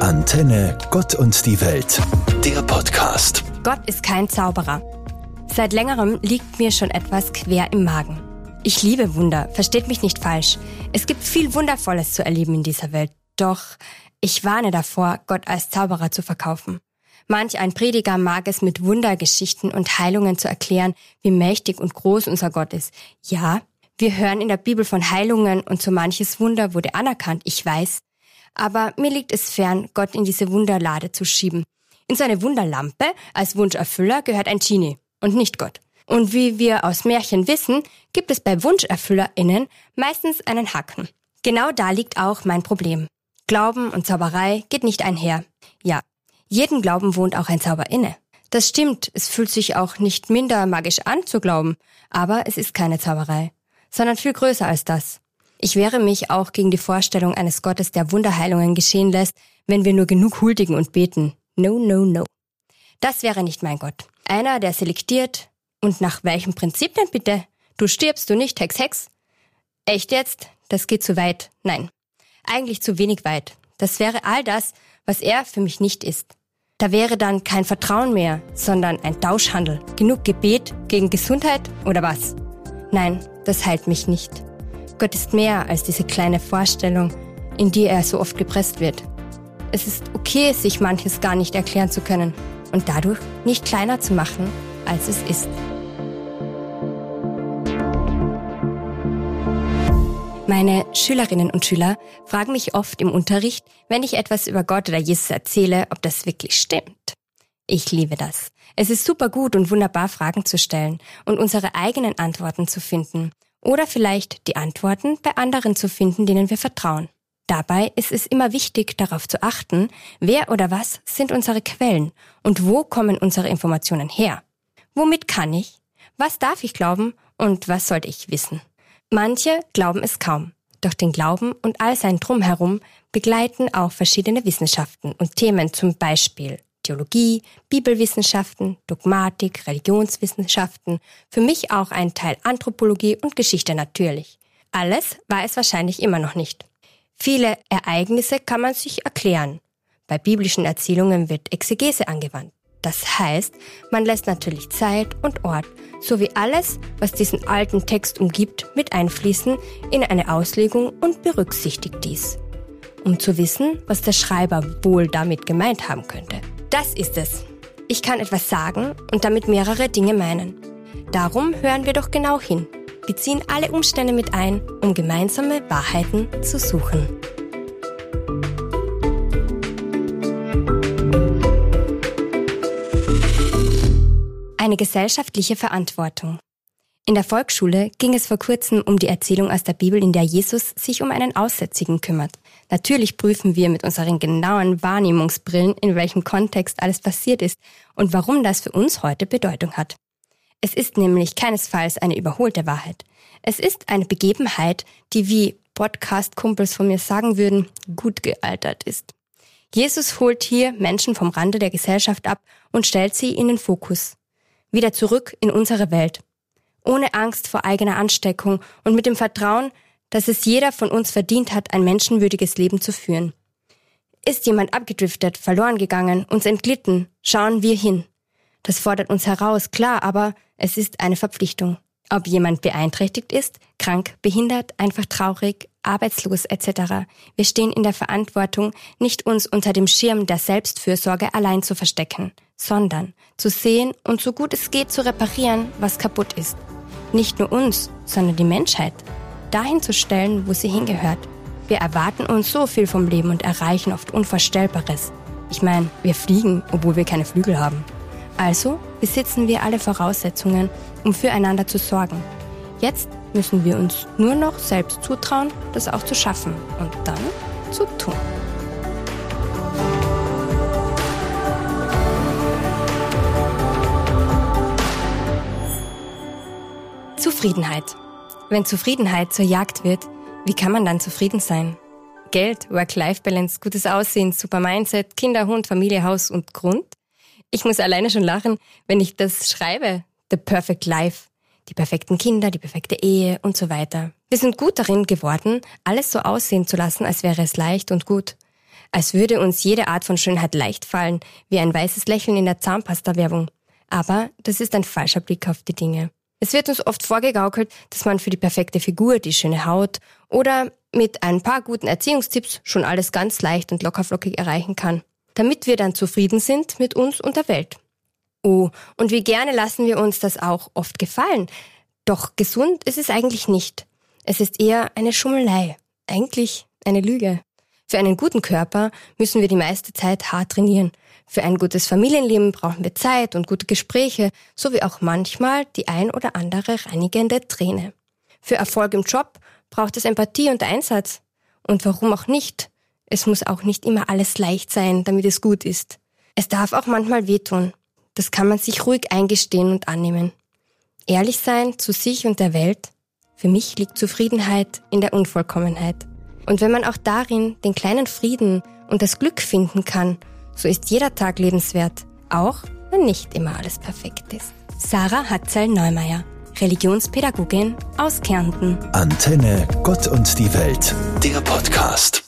Antenne Gott und die Welt, der Podcast. Gott ist kein Zauberer. Seit längerem liegt mir schon etwas quer im Magen. Ich liebe Wunder, versteht mich nicht falsch. Es gibt viel Wundervolles zu erleben in dieser Welt. Doch ich warne davor, Gott als Zauberer zu verkaufen. Manch ein Prediger mag es mit Wundergeschichten und Heilungen zu erklären, wie mächtig und groß unser Gott ist. Ja, wir hören in der Bibel von Heilungen und so manches Wunder wurde anerkannt, ich weiß. Aber mir liegt es fern, Gott in diese Wunderlade zu schieben. In seine Wunderlampe als Wunscherfüller gehört ein Genie und nicht Gott. Und wie wir aus Märchen wissen, gibt es bei WunscherfüllerInnen meistens einen Haken. Genau da liegt auch mein Problem. Glauben und Zauberei geht nicht einher. Ja, jeden Glauben wohnt auch ein Zauber inne. Das stimmt, es fühlt sich auch nicht minder magisch an zu glauben, aber es ist keine Zauberei, sondern viel größer als das. Ich wehre mich auch gegen die Vorstellung eines Gottes, der Wunderheilungen geschehen lässt, wenn wir nur genug huldigen und beten. No, no, no. Das wäre nicht mein Gott. Einer, der selektiert. Und nach welchem Prinzip denn bitte? Du stirbst, du nicht, Hex, Hex? Echt jetzt? Das geht zu weit. Nein. Eigentlich zu wenig weit. Das wäre all das, was er für mich nicht ist. Da wäre dann kein Vertrauen mehr, sondern ein Tauschhandel. Genug Gebet gegen Gesundheit oder was? Nein, das heilt mich nicht. Gott ist mehr als diese kleine Vorstellung, in die er so oft gepresst wird. Es ist okay, sich manches gar nicht erklären zu können und dadurch nicht kleiner zu machen, als es ist. Meine Schülerinnen und Schüler fragen mich oft im Unterricht, wenn ich etwas über Gott oder Jesus erzähle, ob das wirklich stimmt. Ich liebe das. Es ist super gut und wunderbar, Fragen zu stellen und unsere eigenen Antworten zu finden oder vielleicht die Antworten bei anderen zu finden, denen wir vertrauen. Dabei ist es immer wichtig, darauf zu achten, wer oder was sind unsere Quellen und wo kommen unsere Informationen her. Womit kann ich? Was darf ich glauben und was sollte ich wissen? Manche glauben es kaum. Doch den Glauben und all sein Drumherum begleiten auch verschiedene Wissenschaften und Themen, zum Beispiel Theologie, Bibelwissenschaften, Dogmatik, Religionswissenschaften, für mich auch ein Teil Anthropologie und Geschichte natürlich. Alles war es wahrscheinlich immer noch nicht. Viele Ereignisse kann man sich erklären. Bei biblischen Erzählungen wird Exegese angewandt. Das heißt, man lässt natürlich Zeit und Ort sowie alles, was diesen alten Text umgibt, mit einfließen in eine Auslegung und berücksichtigt dies, um zu wissen, was der Schreiber wohl damit gemeint haben könnte. Das ist es. Ich kann etwas sagen und damit mehrere Dinge meinen. Darum hören wir doch genau hin, beziehen alle Umstände mit ein, um gemeinsame Wahrheiten zu suchen. Eine gesellschaftliche Verantwortung. In der Volksschule ging es vor kurzem um die Erzählung aus der Bibel, in der Jesus sich um einen Aussätzigen kümmert. Natürlich prüfen wir mit unseren genauen Wahrnehmungsbrillen, in welchem Kontext alles passiert ist und warum das für uns heute Bedeutung hat. Es ist nämlich keinesfalls eine überholte Wahrheit. Es ist eine Begebenheit, die, wie Podcast-Kumpels von mir sagen würden, gut gealtert ist. Jesus holt hier Menschen vom Rande der Gesellschaft ab und stellt sie in den Fokus. Wieder zurück in unsere Welt ohne Angst vor eigener Ansteckung und mit dem Vertrauen, dass es jeder von uns verdient hat, ein menschenwürdiges Leben zu führen. Ist jemand abgedriftet, verloren gegangen, uns entglitten, schauen wir hin. Das fordert uns heraus, klar, aber es ist eine Verpflichtung. Ob jemand beeinträchtigt ist, krank, behindert, einfach traurig, arbeitslos etc. Wir stehen in der Verantwortung, nicht uns unter dem Schirm der Selbstfürsorge allein zu verstecken, sondern zu sehen und so gut es geht zu reparieren, was kaputt ist nicht nur uns, sondern die Menschheit, dahin zu stellen, wo sie hingehört. Wir erwarten uns so viel vom Leben und erreichen oft Unvorstellbares. Ich meine, wir fliegen, obwohl wir keine Flügel haben. Also besitzen wir alle Voraussetzungen, um füreinander zu sorgen. Jetzt müssen wir uns nur noch selbst zutrauen, das auch zu schaffen und dann zu tun. Zufriedenheit. Wenn Zufriedenheit zur Jagd wird, wie kann man dann zufrieden sein? Geld, Work-Life-Balance, gutes Aussehen, super Mindset, Kinder, Hund, Familie, Haus und Grund? Ich muss alleine schon lachen, wenn ich das schreibe. The Perfect Life. Die perfekten Kinder, die perfekte Ehe und so weiter. Wir sind gut darin geworden, alles so aussehen zu lassen, als wäre es leicht und gut. Als würde uns jede Art von Schönheit leicht fallen, wie ein weißes Lächeln in der Zahnpasta-Werbung. Aber das ist ein falscher Blick auf die Dinge. Es wird uns oft vorgegaukelt, dass man für die perfekte Figur, die schöne Haut oder mit ein paar guten Erziehungstipps schon alles ganz leicht und lockerflockig erreichen kann, damit wir dann zufrieden sind mit uns und der Welt. Oh, und wie gerne lassen wir uns das auch oft gefallen. Doch gesund ist es eigentlich nicht. Es ist eher eine Schummelei, eigentlich eine Lüge. Für einen guten Körper müssen wir die meiste Zeit hart trainieren. Für ein gutes Familienleben brauchen wir Zeit und gute Gespräche, sowie auch manchmal die ein oder andere reinigende Träne. Für Erfolg im Job braucht es Empathie und Einsatz. Und warum auch nicht? Es muss auch nicht immer alles leicht sein, damit es gut ist. Es darf auch manchmal wehtun. Das kann man sich ruhig eingestehen und annehmen. Ehrlich sein zu sich und der Welt? Für mich liegt Zufriedenheit in der Unvollkommenheit. Und wenn man auch darin den kleinen Frieden und das Glück finden kann, so ist jeder Tag lebenswert, auch wenn nicht immer alles perfekt ist. Sarah Hatzel-Neumeier, Religionspädagogin aus Kärnten. Antenne Gott und die Welt, der Podcast.